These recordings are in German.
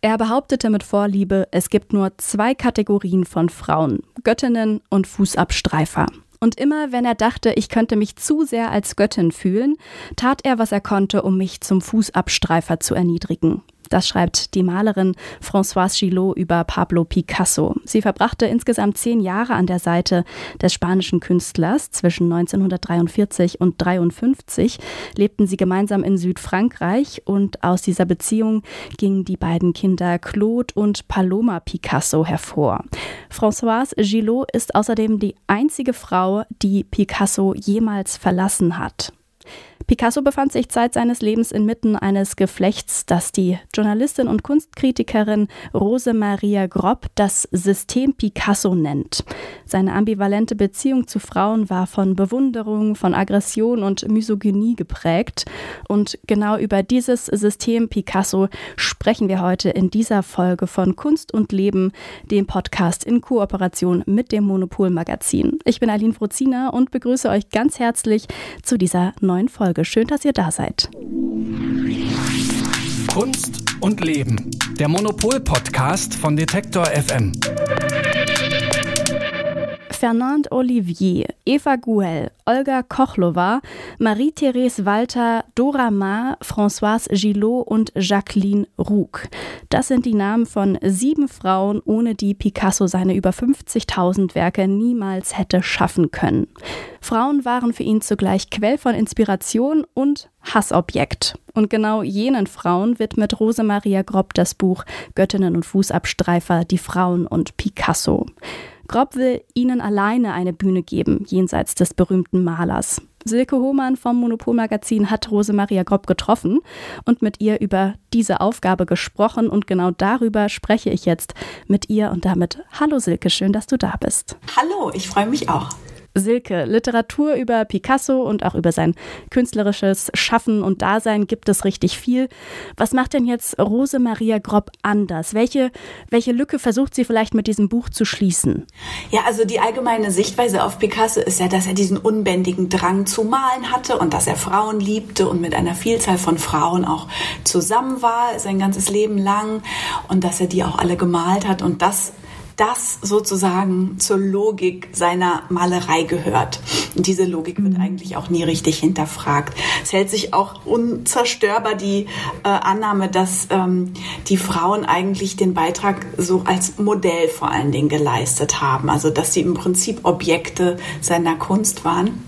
Er behauptete mit Vorliebe, es gibt nur zwei Kategorien von Frauen, Göttinnen und Fußabstreifer. Und immer wenn er dachte, ich könnte mich zu sehr als Göttin fühlen, tat er, was er konnte, um mich zum Fußabstreifer zu erniedrigen. Das schreibt die Malerin Françoise Gillot über Pablo Picasso. Sie verbrachte insgesamt zehn Jahre an der Seite des spanischen Künstlers. Zwischen 1943 und 1953 lebten sie gemeinsam in Südfrankreich und aus dieser Beziehung gingen die beiden Kinder Claude und Paloma Picasso hervor. Françoise Gillot ist außerdem die einzige Frau, die Picasso jemals verlassen hat. Picasso befand sich Zeit seines Lebens inmitten eines Geflechts, das die Journalistin und Kunstkritikerin Rose Maria Grob das System Picasso nennt. Seine ambivalente Beziehung zu Frauen war von Bewunderung, von Aggression und Misogynie geprägt. Und genau über dieses System Picasso sprechen wir heute in dieser Folge von Kunst und Leben, dem Podcast in Kooperation mit dem Monopol Magazin. Ich bin Aline Frozina und begrüße euch ganz herzlich zu dieser neuen Folge. Folge. Schön, dass ihr da seid. Kunst und Leben. Der Monopol-Podcast von Detektor FM. Fernand Olivier, Eva Guel, Olga Kochlova, Marie-Therese Walter, Dora Maar, Françoise Gillot und Jacqueline Roux. Das sind die Namen von sieben Frauen, ohne die Picasso seine über 50.000 Werke niemals hätte schaffen können. Frauen waren für ihn zugleich Quell von Inspiration und Hassobjekt. Und genau jenen Frauen widmet Rose Maria Grob das Buch Göttinnen und Fußabstreifer, die Frauen und Picasso. Grob will ihnen alleine eine Bühne geben, jenseits des berühmten Malers. Silke Hohmann vom Monopolmagazin hat Rose Maria Grob getroffen und mit ihr über diese Aufgabe gesprochen und genau darüber spreche ich jetzt mit ihr und damit Hallo Silke, schön, dass du da bist. Hallo, ich freue mich auch. Silke, Literatur über Picasso und auch über sein künstlerisches Schaffen und Dasein gibt es richtig viel. Was macht denn jetzt Rose Maria Grob anders? Welche, welche Lücke versucht sie vielleicht mit diesem Buch zu schließen? Ja, also die allgemeine Sichtweise auf Picasso ist ja, dass er diesen unbändigen Drang zu malen hatte und dass er Frauen liebte und mit einer Vielzahl von Frauen auch zusammen war, sein ganzes Leben lang und dass er die auch alle gemalt hat und das das sozusagen zur Logik seiner Malerei gehört. Und diese Logik wird mhm. eigentlich auch nie richtig hinterfragt. Es hält sich auch unzerstörbar die äh, Annahme, dass ähm, die Frauen eigentlich den Beitrag so als Modell vor allen Dingen geleistet haben. Also dass sie im Prinzip Objekte seiner Kunst waren.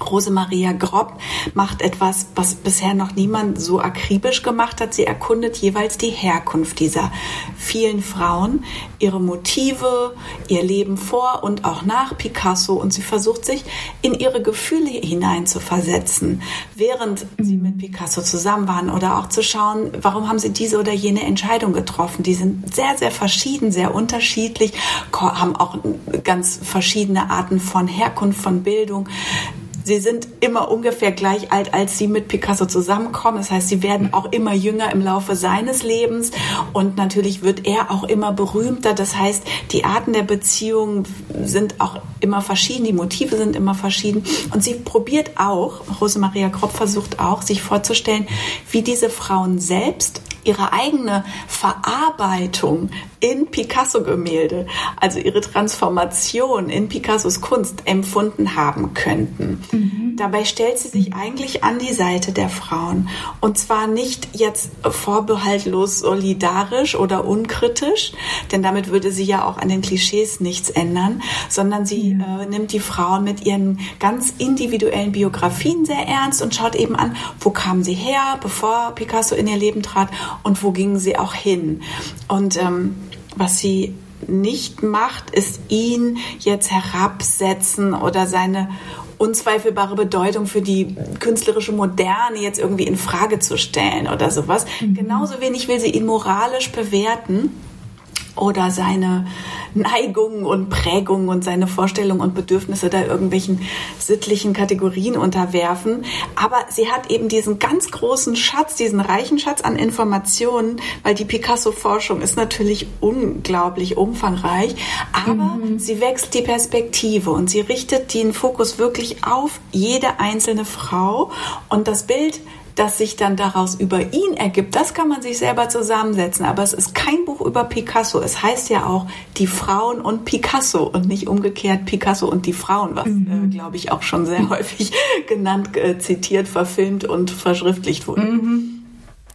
Rosemaria Grob macht etwas, was bisher noch niemand so akribisch gemacht hat. Sie erkundet jeweils die Herkunft dieser vielen Frauen, ihre Motive, ihr Leben vor und auch nach Picasso und sie versucht sich in ihre Gefühle hinein zu versetzen, während sie mit Picasso zusammen waren oder auch zu schauen, warum haben sie diese oder jene Entscheidung getroffen. Die sind sehr, sehr verschieden, sehr unterschiedlich, haben auch ganz verschiedene Arten von Herkunft, von Bildung Sie sind immer ungefähr gleich alt, als sie mit Picasso zusammenkommen. Das heißt, sie werden auch immer jünger im Laufe seines Lebens und natürlich wird er auch immer berühmter. Das heißt, die Arten der Beziehung sind auch immer verschieden, die Motive sind immer verschieden und sie probiert auch, Rosemaria Kropp versucht auch, sich vorzustellen, wie diese Frauen selbst ihre eigene Verarbeitung in Picasso-Gemälde, also ihre Transformation in Picassos Kunst empfunden haben könnten. Mhm. Dabei stellt sie sich eigentlich an die Seite der Frauen und zwar nicht jetzt vorbehaltlos solidarisch oder unkritisch, denn damit würde sie ja auch an den Klischees nichts ändern, sondern sie ja. äh, nimmt die Frauen mit ihren ganz individuellen Biografien sehr ernst und schaut eben an, wo kamen sie her, bevor Picasso in ihr Leben trat und wo gingen sie auch hin. Und ähm, was sie nicht macht, ist ihn jetzt herabsetzen oder seine unzweifelbare Bedeutung für die künstlerische Moderne jetzt irgendwie in Frage zu stellen oder sowas. Mhm. Genauso wenig will sie ihn moralisch bewerten oder seine Neigungen und Prägungen und seine Vorstellungen und Bedürfnisse da irgendwelchen sittlichen Kategorien unterwerfen. Aber sie hat eben diesen ganz großen Schatz, diesen reichen Schatz an Informationen, weil die Picasso-Forschung ist natürlich unglaublich umfangreich, aber mhm. sie wechselt die Perspektive und sie richtet den Fokus wirklich auf jede einzelne Frau und das Bild das sich dann daraus über ihn ergibt, das kann man sich selber zusammensetzen. Aber es ist kein Buch über Picasso. Es heißt ja auch die Frauen und Picasso und nicht umgekehrt Picasso und die Frauen, was, mhm. äh, glaube ich, auch schon sehr häufig genannt, äh, zitiert, verfilmt und verschriftlicht wurde. Mhm.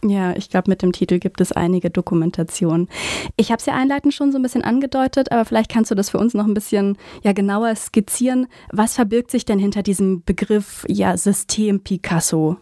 Ja, ich glaube, mit dem Titel gibt es einige Dokumentationen. Ich habe es ja einleitend schon so ein bisschen angedeutet, aber vielleicht kannst du das für uns noch ein bisschen ja, genauer skizzieren. Was verbirgt sich denn hinter diesem Begriff ja, System Picasso?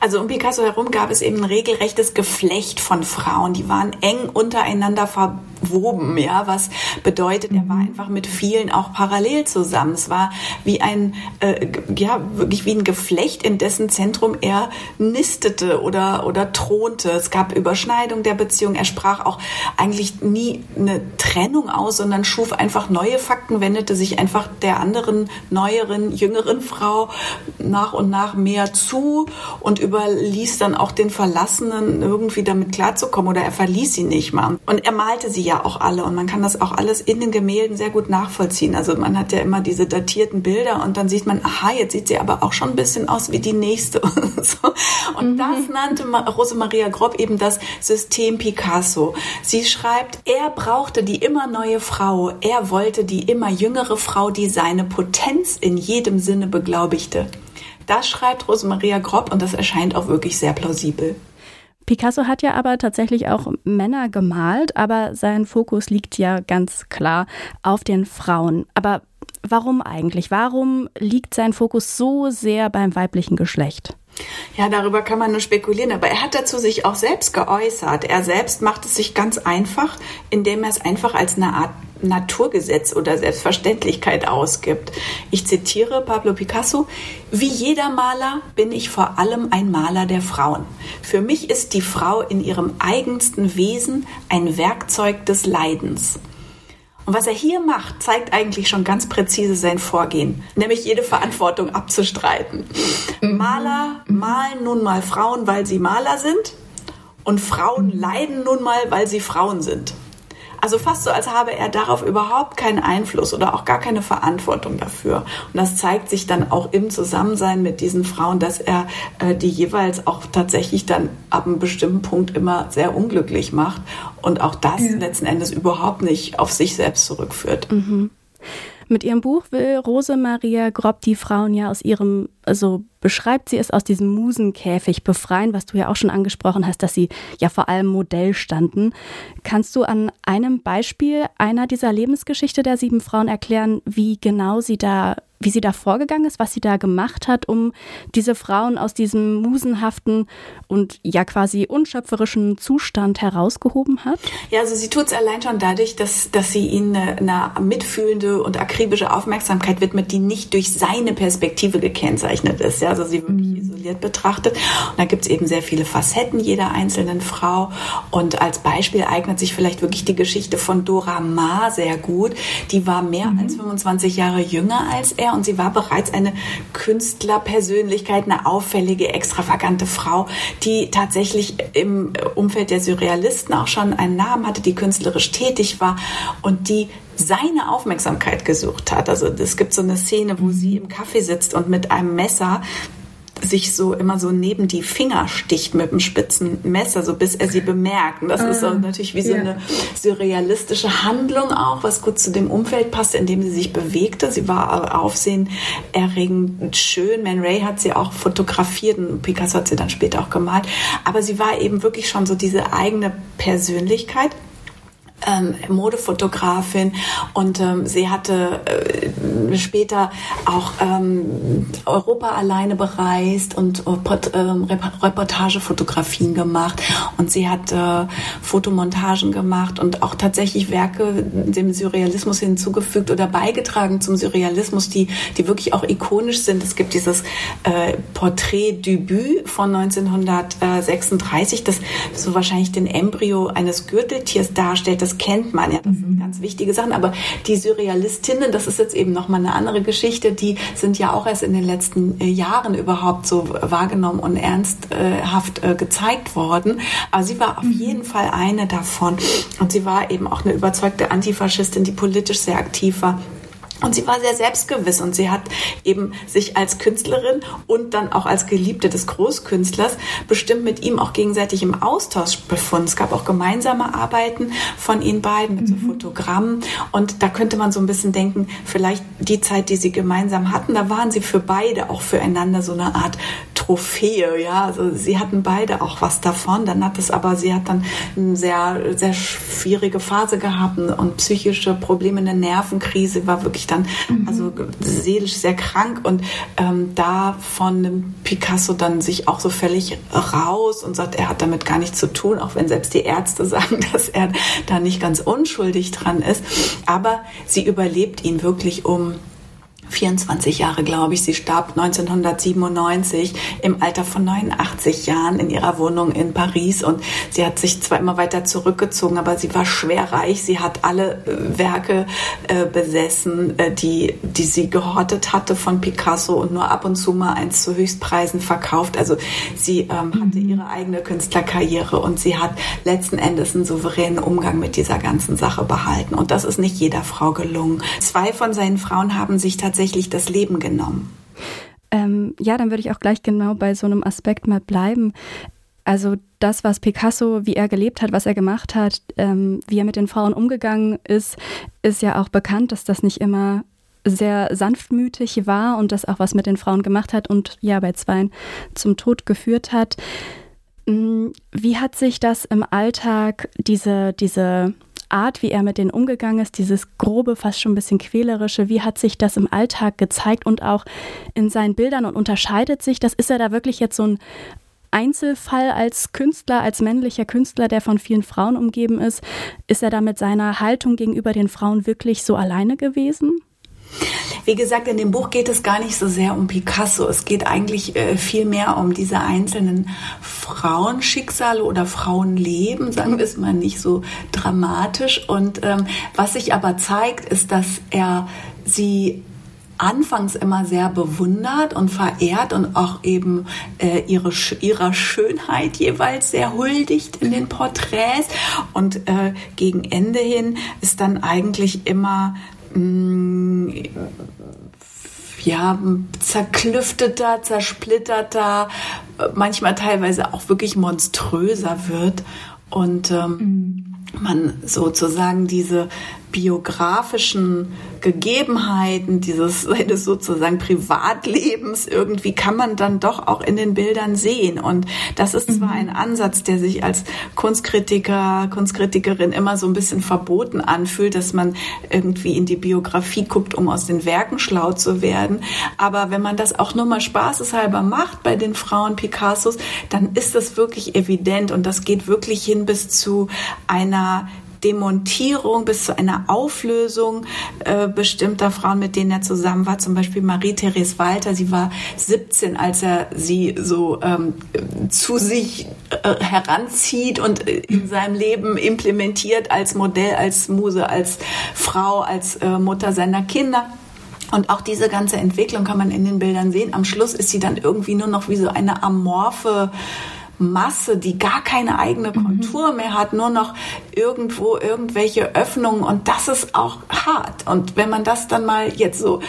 Also um Picasso herum gab es eben ein regelrechtes Geflecht von Frauen. Die waren eng untereinander verwoben, ja, was bedeutet, er war mhm. einfach mit vielen auch parallel zusammen. Es war wie ein, äh, ja, wirklich wie ein Geflecht, in dessen Zentrum er nistete oder, oder thronte. Es gab Überschneidung der Beziehung. Er sprach auch eigentlich nie eine Trennung aus, sondern schuf einfach neue Fakten, wendete sich einfach der anderen, neueren, jüngeren Frau nach und nach mehr zu und überließ dann auch den Verlassenen irgendwie damit klarzukommen oder er verließ sie nicht mal. Und er malte sie ja auch alle und man kann das auch alles in den Gemälden sehr gut nachvollziehen. Also man hat ja immer diese datierten Bilder und dann sieht man, aha, jetzt sieht sie aber auch schon ein bisschen aus wie die nächste. Und, mhm. das nannte Rosemaria Grob eben das System Picasso. Sie schreibt, er brauchte die immer neue Frau, er wollte die immer jüngere Frau, die seine Potenz in jedem Sinne beglaubigte. Das schreibt Rosemaria Grob und das erscheint auch wirklich sehr plausibel. Picasso hat ja aber tatsächlich auch Männer gemalt, aber sein Fokus liegt ja ganz klar auf den Frauen. Aber warum eigentlich? Warum liegt sein Fokus so sehr beim weiblichen Geschlecht? Ja, darüber kann man nur spekulieren, aber er hat dazu sich auch selbst geäußert. Er selbst macht es sich ganz einfach, indem er es einfach als eine Art Naturgesetz oder Selbstverständlichkeit ausgibt. Ich zitiere Pablo Picasso, wie jeder Maler bin ich vor allem ein Maler der Frauen. Für mich ist die Frau in ihrem eigensten Wesen ein Werkzeug des Leidens. Und was er hier macht, zeigt eigentlich schon ganz präzise sein Vorgehen, nämlich jede Verantwortung abzustreiten. Mhm. Maler malen nun mal Frauen, weil sie Maler sind und Frauen leiden nun mal, weil sie Frauen sind. Also fast so, als habe er darauf überhaupt keinen Einfluss oder auch gar keine Verantwortung dafür. Und das zeigt sich dann auch im Zusammensein mit diesen Frauen, dass er äh, die jeweils auch tatsächlich dann ab einem bestimmten Punkt immer sehr unglücklich macht und auch das ja. letzten Endes überhaupt nicht auf sich selbst zurückführt. Mhm. Mit ihrem Buch will Rose Maria Grob die Frauen ja aus ihrem, also beschreibt sie es aus diesem Musenkäfig befreien, was du ja auch schon angesprochen hast, dass sie ja vor allem Modell standen. Kannst du an einem Beispiel einer dieser Lebensgeschichte der sieben Frauen erklären, wie genau sie da wie sie da vorgegangen ist, was sie da gemacht hat, um diese Frauen aus diesem musenhaften und ja quasi unschöpferischen Zustand herausgehoben hat? Ja, also sie tut es allein schon dadurch, dass, dass sie ihnen eine, eine mitfühlende und akribische Aufmerksamkeit widmet, die nicht durch seine Perspektive gekennzeichnet ist. Ja, also sie wirklich mhm. isoliert betrachtet. Und da gibt es eben sehr viele Facetten jeder einzelnen Frau. Und als Beispiel eignet sich vielleicht wirklich die Geschichte von Dora Maar sehr gut. Die war mehr mhm. als 25 Jahre jünger als er und sie war bereits eine Künstlerpersönlichkeit, eine auffällige, extravagante Frau, die tatsächlich im Umfeld der Surrealisten auch schon einen Namen hatte, die künstlerisch tätig war und die seine Aufmerksamkeit gesucht hat. Also es gibt so eine Szene, wo sie im Kaffee sitzt und mit einem Messer sich so immer so neben die Finger sticht mit einem spitzen Messer, so bis er sie bemerkt. Und das ah, ist so ah, natürlich wie so ja. eine surrealistische Handlung auch, was gut zu dem Umfeld passte, in dem sie sich bewegte. Sie war aufsehenerregend schön. Man Ray hat sie auch fotografiert und Picasso hat sie dann später auch gemalt. Aber sie war eben wirklich schon so diese eigene Persönlichkeit ähm, Modefotografin und ähm, sie hatte äh, später auch ähm, Europa alleine bereist und äh, Reportagefotografien gemacht und sie hat äh, Fotomontagen gemacht und auch tatsächlich Werke dem Surrealismus hinzugefügt oder beigetragen zum Surrealismus, die, die wirklich auch ikonisch sind. Es gibt dieses äh, Porträt-Debüt von 1936, das so wahrscheinlich den Embryo eines Gürteltiers darstellt das kennt man ja, das sind mhm. ganz wichtige Sachen. Aber die Surrealistinnen, das ist jetzt eben nochmal eine andere Geschichte, die sind ja auch erst in den letzten äh, Jahren überhaupt so wahrgenommen und ernsthaft äh, gezeigt worden. Aber sie war auf mhm. jeden Fall eine davon. Und sie war eben auch eine überzeugte Antifaschistin, die politisch sehr aktiv war Und sie war sehr selbstgewiss und sie hat eben sich als Künstlerin und dann auch als Geliebte des Großkünstlers bestimmt mit ihm auch gegenseitig im Austausch befunden. Es gab auch gemeinsame Arbeiten von ihnen beiden mit so mhm. Fotogrammen. Und da könnte man so ein bisschen denken, vielleicht die Zeit, die sie gemeinsam hatten, da waren sie für beide auch füreinander so eine Art Trophäe, ja. Also sie hatten beide auch was davon. Dann hat es aber, sie hat dann eine sehr, sehr schwierige Phase gehabt und psychische Probleme, eine Nervenkrise, war wirklich dann mhm. also seelisch sehr krank und ähm, da von Picasso dann sich auch so völlig raus und sagt, er hat damit gar nichts zu tun, auch wenn selbst die Ärzte sagen, dass er da nicht ganz unschuldig dran ist. Aber sie überlebt ihn wirklich um 24 Jahre, glaube ich. Sie starb 1997 im Alter von 89 Jahren in ihrer Wohnung in Paris und sie hat sich zwar immer weiter zurückgezogen, aber sie war schwer reich. Sie hat alle äh, Werke äh, besessen, äh, die, die sie gehortet hatte von Picasso und nur ab und zu mal eins zu Höchstpreisen verkauft. Also sie ähm, hatte mhm. ihre eigene Künstlerkarriere und sie hat letzten Endes einen souveränen Umgang mit dieser ganzen Sache behalten. Und das ist nicht jeder Frau gelungen. Zwei von seinen Frauen haben sich tatsächlich tatsächlich das Leben genommen? Ähm, ja, dann würde ich auch gleich genau bei so einem Aspekt mal bleiben. Also das, was Picasso, wie er gelebt hat, was er gemacht hat, ähm, wie er mit den Frauen umgegangen ist, ist ja auch bekannt, dass das nicht immer sehr sanftmütig war und das auch was mit den Frauen gemacht hat und ja bei Zweien zum Tod geführt hat. Mm, wie hat sich das im Alltag, diese, diese Art, wie er mit denen umgegangen ist, dieses grobe, fast schon ein bisschen quälerische, wie hat sich das im Alltag gezeigt und auch in seinen Bildern und unterscheidet sich das? Ist er da wirklich jetzt so ein Einzelfall als Künstler, als männlicher Künstler, der von vielen Frauen umgeben ist? Ist er da mit seiner Haltung gegenüber den Frauen wirklich so alleine gewesen? Wie gesagt, in dem Buch geht es gar nicht so sehr um Picasso. Es geht eigentlich äh, viel mehr um diese einzelnen Frauenschicksale oder Frauenleben, sagen wir es mal nicht so dramatisch. Und ähm, was sich aber zeigt, ist, dass er sie anfangs immer sehr bewundert und verehrt und auch eben äh, ihre, ihrer Schönheit jeweils sehr huldigt in den Porträts. Und äh, gegen Ende hin ist dann eigentlich immer Mm, ja, zerklüfteter, zersplitterter, manchmal teilweise auch wirklich monströser wird und ähm, mhm. man sozusagen diese biografischen Gegebenheiten dieses seines sozusagen Privatlebens irgendwie kann man dann doch auch in den Bildern sehen. Und das ist zwar mhm. ein Ansatz, der sich als Kunstkritiker, Kunstkritikerin immer so ein bisschen verboten anfühlt, dass man irgendwie in die Biografie guckt, um aus den Werken schlau zu werden, aber wenn man das auch nur mal spaßeshalber macht bei den Frauen Picassos, dann ist das wirklich evident. Und das geht wirklich hin bis zu einer Demontierung bis zu einer Auflösung äh, bestimmter Frauen, mit denen er zusammen war. Zum Beispiel Marie-Therese Walter. Sie war 17, als er sie so ähm, zu sich äh, heranzieht und äh, in seinem Leben implementiert als Modell, als Muse, als Frau, als äh, Mutter seiner Kinder. Und auch diese ganze Entwicklung kann man in den Bildern sehen. Am Schluss ist sie dann irgendwie nur noch wie so eine amorphe Masse, die gar keine eigene mhm. Kontur mehr hat, nur noch irgendwo irgendwelche Öffnungen und das ist auch hart. Und wenn man das dann mal jetzt so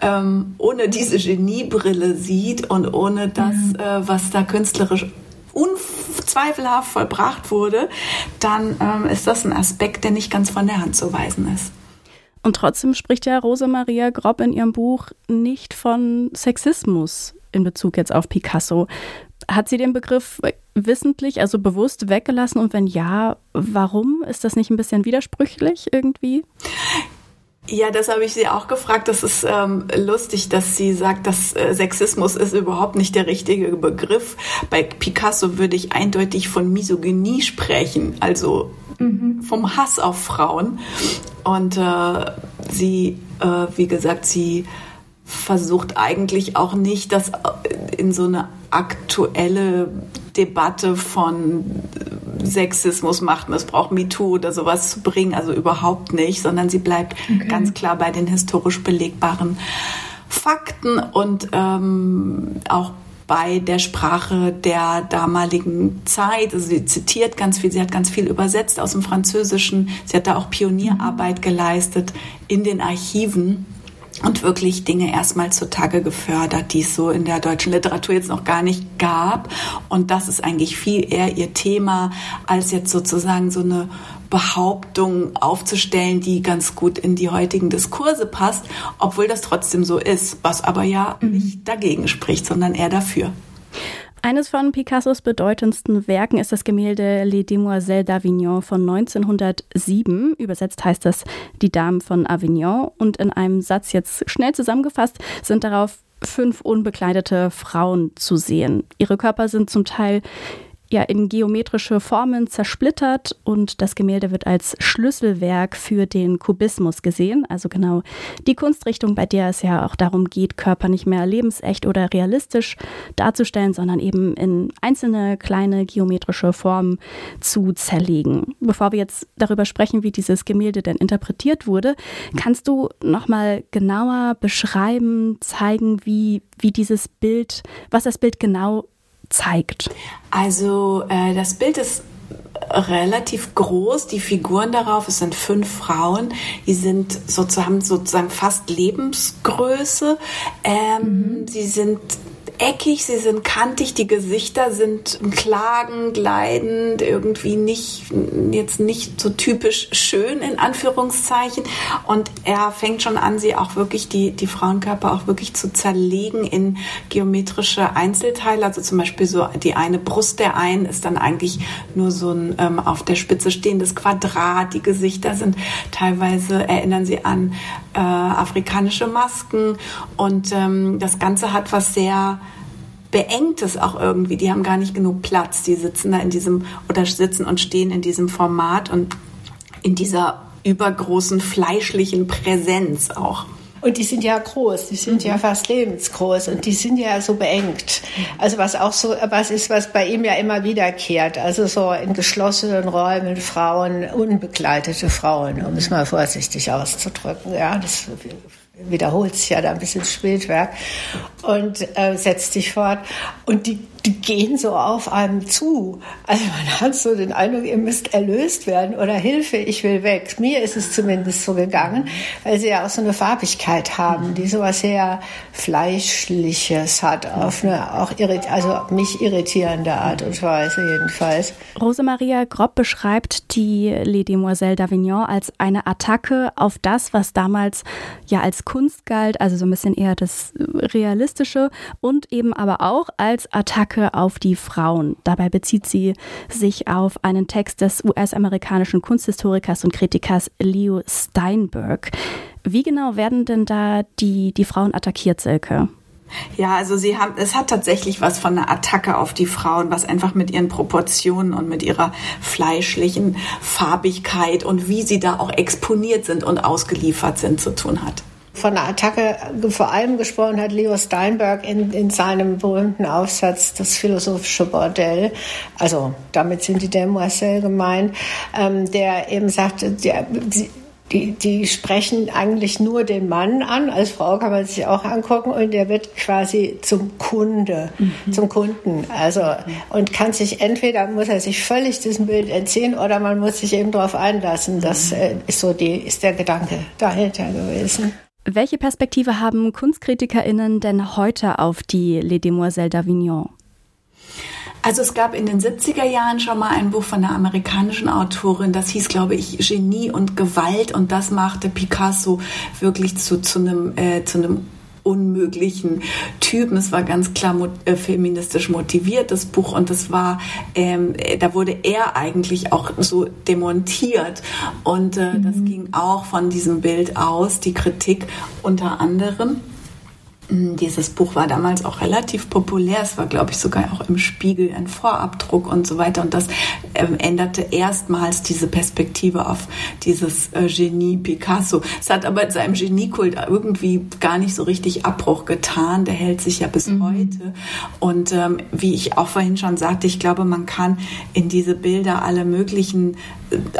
ähm, ohne diese Geniebrille sieht und ohne das, mhm. äh, was da künstlerisch unzweifelhaft vollbracht wurde, dann ähm, ist das ein Aspekt, der nicht ganz von der Hand zu weisen ist. Und trotzdem spricht ja Rosemaria Grob in ihrem Buch nicht von Sexismus in Bezug jetzt auf Picasso. Hat sie den Begriff wissentlich, also bewusst weggelassen? Und wenn ja, warum? Ist das nicht ein bisschen widersprüchlich irgendwie? Ja, das habe ich sie auch gefragt. Das ist ähm, lustig, dass sie sagt, dass äh, Sexismus ist überhaupt nicht der richtige Begriff. Bei Picasso würde ich eindeutig von Misogynie sprechen, also mhm. vom Hass auf Frauen. Und äh, sie, äh, wie gesagt, sie versucht eigentlich auch nicht, das in so eine aktuelle Debatte von Sexismus, Machtmissbrauch, MeToo oder sowas zu bringen. Also überhaupt nicht, sondern sie bleibt okay. ganz klar bei den historisch belegbaren Fakten und ähm, auch bei der Sprache der damaligen Zeit. Also sie zitiert ganz viel, sie hat ganz viel übersetzt aus dem Französischen. Sie hat da auch Pionierarbeit geleistet in den Archiven und wirklich Dinge erstmal zutage gefördert, die es so in der deutschen Literatur jetzt noch gar nicht gab. Und das ist eigentlich viel eher ihr Thema, als jetzt sozusagen so eine Behauptung aufzustellen, die ganz gut in die heutigen Diskurse passt, obwohl das trotzdem so ist, was aber ja mhm. nicht dagegen spricht, sondern eher dafür. Eines von Picassos bedeutendsten Werken ist das Gemälde Les Demoiselles d'Avignon von 1907. Übersetzt heißt das Die Damen von Avignon. Und in einem Satz jetzt schnell zusammengefasst sind darauf fünf unbekleidete Frauen zu sehen. Ihre Körper sind zum Teil ja in geometrische Formen zersplittert und das Gemälde wird als Schlüsselwerk für den Kubismus gesehen, also genau die Kunstrichtung, bei der es ja auch darum geht, Körper nicht mehr lebensecht oder realistisch darzustellen, sondern eben in einzelne kleine geometrische Formen zu zerlegen. Bevor wir jetzt darüber sprechen, wie dieses Gemälde denn interpretiert wurde, kannst du noch mal genauer beschreiben, zeigen, wie wie dieses Bild, was das Bild genau zeigt? Also äh, das Bild ist relativ groß. Die Figuren darauf, es sind fünf Frauen, die sind sozusagen, sozusagen fast Lebensgröße. Ähm, mhm. Sie sind eckig, sie sind kantig, die Gesichter sind klagend, leidend, irgendwie nicht, jetzt nicht so typisch schön in Anführungszeichen. Und er fängt schon an, sie auch wirklich, die, die Frauenkörper auch wirklich zu zerlegen in geometrische Einzelteile. Also zum Beispiel so die eine Brust der einen ist dann eigentlich nur so ein ähm, auf der Spitze stehendes Quadrat. Die Gesichter sind teilweise, erinnern sie an äh, afrikanische Masken. Und ähm, das Ganze hat was sehr beengt es auch irgendwie. Die haben gar nicht genug Platz. Die sitzen da in diesem oder sitzen und stehen in diesem Format und in dieser übergroßen fleischlichen Präsenz auch. Und die sind ja groß, die sind mhm. ja fast lebensgroß und die sind ja so beengt. Also was auch so was ist, was bei ihm ja immer wiederkehrt. Also so in geschlossenen Räumen Frauen, unbegleitete Frauen, um es mal vorsichtig auszudrücken. Ja, das wiederholt sich ja da ein bisschen Spätwerk und äh, setzt sich fort. Und die die gehen so auf einem zu. Also man hat so den Eindruck, ihr müsst erlöst werden oder Hilfe, ich will weg. Mir ist es zumindest so gegangen, weil sie ja auch so eine Farbigkeit haben, die so was sehr Fleischliches hat, auf eine auch also mich irritierende Art und Weise jedenfalls. Rosemaria Grob beschreibt die Les Demoiselles d'Avignon als eine Attacke auf das, was damals ja als Kunst galt, also so ein bisschen eher das Realistische und eben aber auch als Attacke Attacke auf die Frauen. Dabei bezieht sie sich auf einen Text des US-amerikanischen Kunsthistorikers und Kritikers Leo Steinberg. Wie genau werden denn da die, die Frauen attackiert, Silke? Ja, also sie haben, es hat tatsächlich was von einer Attacke auf die Frauen, was einfach mit ihren Proportionen und mit ihrer fleischlichen Farbigkeit und wie sie da auch exponiert sind und ausgeliefert sind zu tun hat von der Attacke vor allem gesprochen hat Leo Steinberg in, in seinem berühmten Aufsatz Das philosophische Bordell. Also damit sind die Demoiselles gemeint, ähm, der eben sagte, der, die, die, die sprechen eigentlich nur den Mann an. Als Frau kann man sich auch angucken und der wird quasi zum Kunde, mhm. zum Kunden. Also, und kann sich entweder muss er sich völlig diesem Bild entziehen oder man muss sich eben darauf einlassen. Das äh, ist so die, ist der Gedanke dahinter gewesen. Welche Perspektive haben KunstkritikerInnen denn heute auf die Les Demoiselles d'Avignon? Also es gab in den 70er Jahren schon mal ein Buch von einer amerikanischen Autorin, das hieß, glaube ich, Genie und Gewalt und das machte Picasso wirklich zu, zu, einem, äh, zu einem unmöglichen Typen. Es war ganz klar äh, feministisch motiviert, das Buch, und das war, ähm, da wurde er eigentlich auch so demontiert. Und äh, mhm. das ging auch von diesem Bild aus, die Kritik unter anderem. Mm, dieses Buch war damals auch relativ populär. Es war, glaube ich, sogar auch im Spiegel ein Vorabdruck und so weiter. Und das ähm, änderte erstmals diese Perspektive auf dieses äh, Genie Picasso. Es hat aber seinem Geniekult irgendwie gar nicht so richtig Abbruch getan. Der hält sich ja bis mhm. heute. Und ähm, wie ich auch vorhin schon sagte, ich glaube, man kann in diese Bilder alle möglichen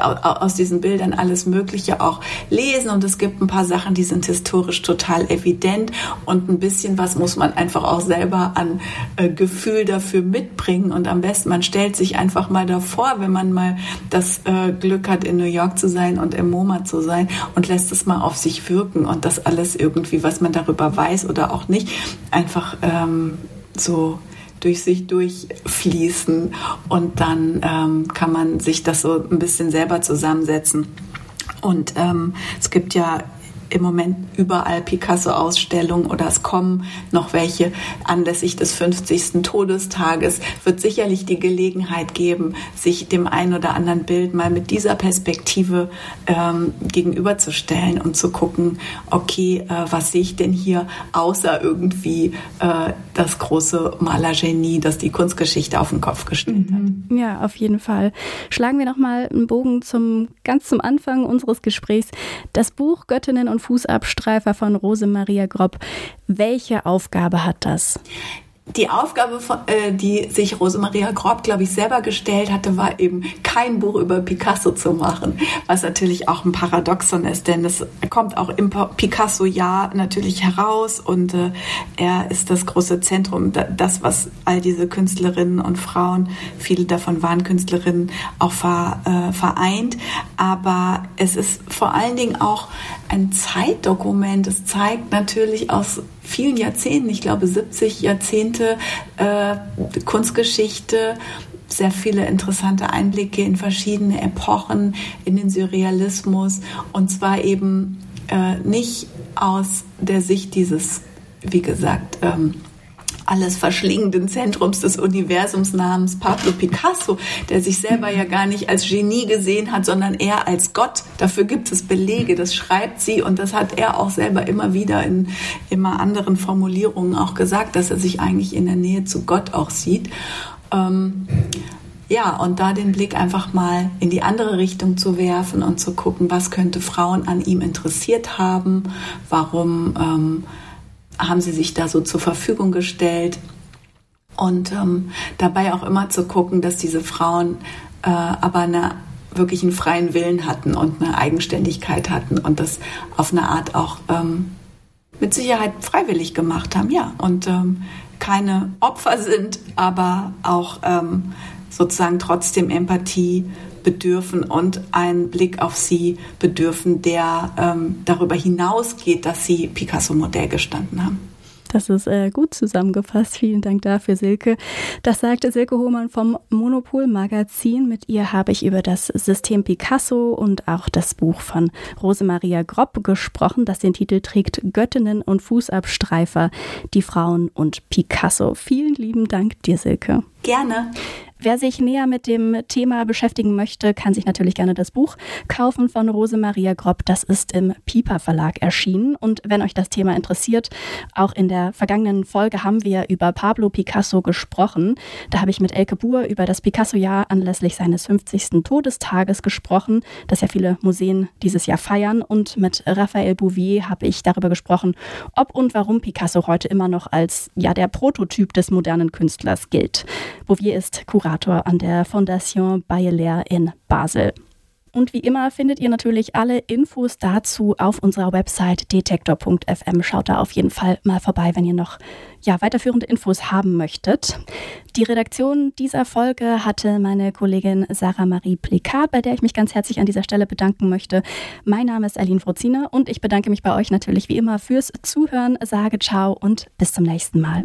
aus diesen Bildern alles Mögliche auch lesen. Und es gibt ein paar Sachen, die sind historisch total evident. Und ein bisschen was muss man einfach auch selber an äh, Gefühl dafür mitbringen. Und am besten man stellt sich einfach mal davor, wenn man mal das äh, Glück hat, in New York zu sein und im MoMA zu sein und lässt es mal auf sich wirken. Und das alles irgendwie, was man darüber weiß oder auch nicht, einfach ähm, so durch sich durchfließen und dann ähm, kann man sich das so ein bisschen selber zusammensetzen. Und ähm, es gibt ja im Moment überall Picasso-Ausstellungen oder es kommen noch welche anlässlich des 50. Todestages, wird sicherlich die Gelegenheit geben, sich dem einen oder anderen Bild mal mit dieser Perspektive ähm, gegenüberzustellen und zu gucken, okay, äh, was sehe ich denn hier, außer irgendwie äh, das große Malergenie, das die Kunstgeschichte auf den Kopf gestellt hat. Mhm. Ja, auf jeden Fall. Schlagen wir noch mal einen Bogen zum ganz zum Anfang unseres Gesprächs. Das Buch Göttinnen und und Fußabstreifer von Rosemaria Grob. Welche Aufgabe hat das? die Aufgabe, äh, die sich Rosemaria Grob, glaube ich, selber gestellt hatte, war eben kein Buch über Picasso zu machen, was natürlich auch ein Paradoxon ist, denn es kommt auch im Picasso-Jahr natürlich heraus und äh, er ist das große Zentrum, das, was all diese Künstlerinnen und Frauen, viele davon waren Künstlerinnen, auch äh, vereint. Aber es ist vor allen Dingen auch ein Zeitdokument. Es zeigt natürlich aus vielen Jahrzehnten, ich glaube 70 Jahrzehnte äh, Kunstgeschichte, sehr viele interessante Einblicke in verschiedene Epochen, in den Surrealismus und zwar eben äh, nicht aus der Sicht dieses, wie gesagt, ähm, alles verschlingenden Zentrums des Universums namens Pablo Picasso, der sich selber ja gar nicht als Genie gesehen hat, sondern eher als Gott. Dafür gibt es Belege, das schreibt sie und das hat er auch selber immer wieder in immer anderen Formulierungen auch gesagt, dass er sich eigentlich in der Nähe zu Gott auch sieht. Ähm, ja, und da den Blick einfach mal in die andere Richtung zu werfen und zu gucken, was könnte Frauen an ihm interessiert haben, warum ähm, haben sie sich da so zur Verfügung gestellt. Und ähm, dabei auch immer zu gucken, dass diese Frauen äh, aber eine, wirklich einen freien Willen hatten und eine Eigenständigkeit hatten und das auf eine Art auch ähm, mit Sicherheit freiwillig gemacht haben, ja. Und ähm, keine Opfer sind, aber auch ähm, sozusagen trotzdem Empathie bedürfen und einen Blick auf sie bedürfen, der ähm, darüber hinausgeht, dass sie Picasso-Modell gestanden haben. Das ist äh, gut zusammengefasst. Vielen Dank dafür, Silke. Das sagte Silke Hohmann vom Monopol Magazin. Mit ihr habe ich über das System Picasso und auch das Buch von Rosemaria Gropp gesprochen, das den Titel trägt Göttinnen und Fußabstreifer, die Frauen und Picasso. Vielen lieben Dank dir, Silke. Gerne. Wer sich näher mit dem Thema beschäftigen möchte, kann sich natürlich gerne das Buch kaufen von Rosemaria Gropp. Das ist im Piper Verlag erschienen. Und wenn euch das Thema interessiert, auch in der vergangenen Folge haben wir über Pablo Picasso gesprochen. Da habe ich mit Elke Buhr über das Picasso-Jahr anlässlich seines 50. Todestages gesprochen, das ja viele Museen dieses Jahr feiern. Und mit Raphael Bouvier habe ich darüber gesprochen, ob und warum Picasso heute immer noch als ja der Prototyp des modernen Künstlers gilt. Bouvier ist Kurator Kurator an der Fondation Bayeler in Basel. Und wie immer findet ihr natürlich alle Infos dazu auf unserer Website detektor.fm. Schaut da auf jeden Fall mal vorbei, wenn ihr noch ja, weiterführende Infos haben möchtet. Die Redaktion dieser Folge hatte meine Kollegin Sarah Marie Plikat, bei der ich mich ganz herzlich an dieser Stelle bedanken möchte. Mein Name ist Aline Frozina und ich bedanke mich bei euch natürlich wie immer fürs Zuhören, sage ciao und bis zum nächsten Mal.